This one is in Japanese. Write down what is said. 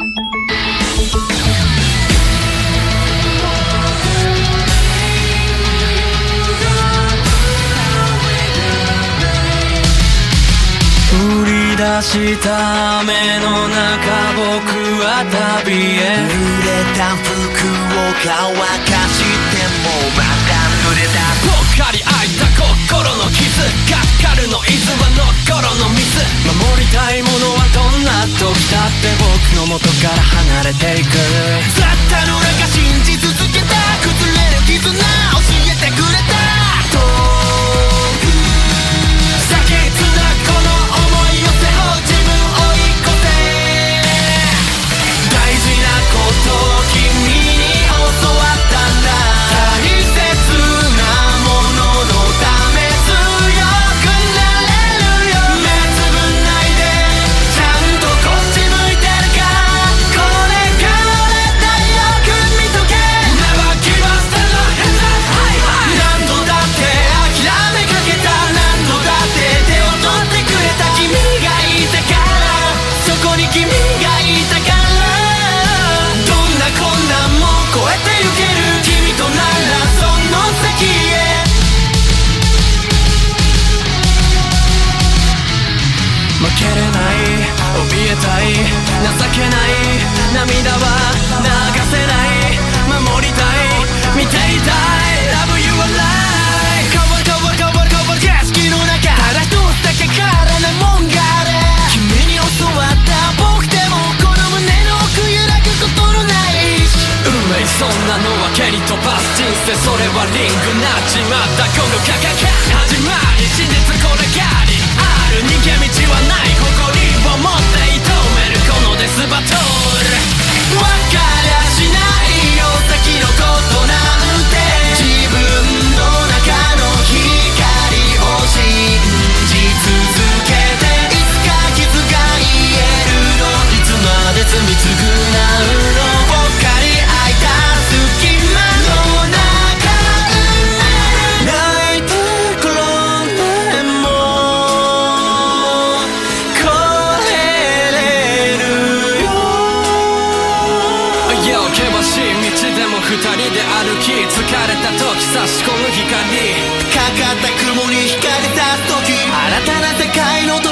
売り出した雨の中僕は旅へ。濡れた服を乾かしてもから負けれない。怯えたい。情けない。涙は流せない。守りたい。見ていたい。Love you alive 変わる変わる変わる変わる景色の中。ただ一つだけ空ないもんがある。君に教わった僕でもこの胸の奥揺らぐことのない。運命そんなのは蹴り飛ばす人生。それはリングなっちまった。この価格始まり。真実これがりある時疲れた時差し込む光かかった雲に光さす時新たな世界の時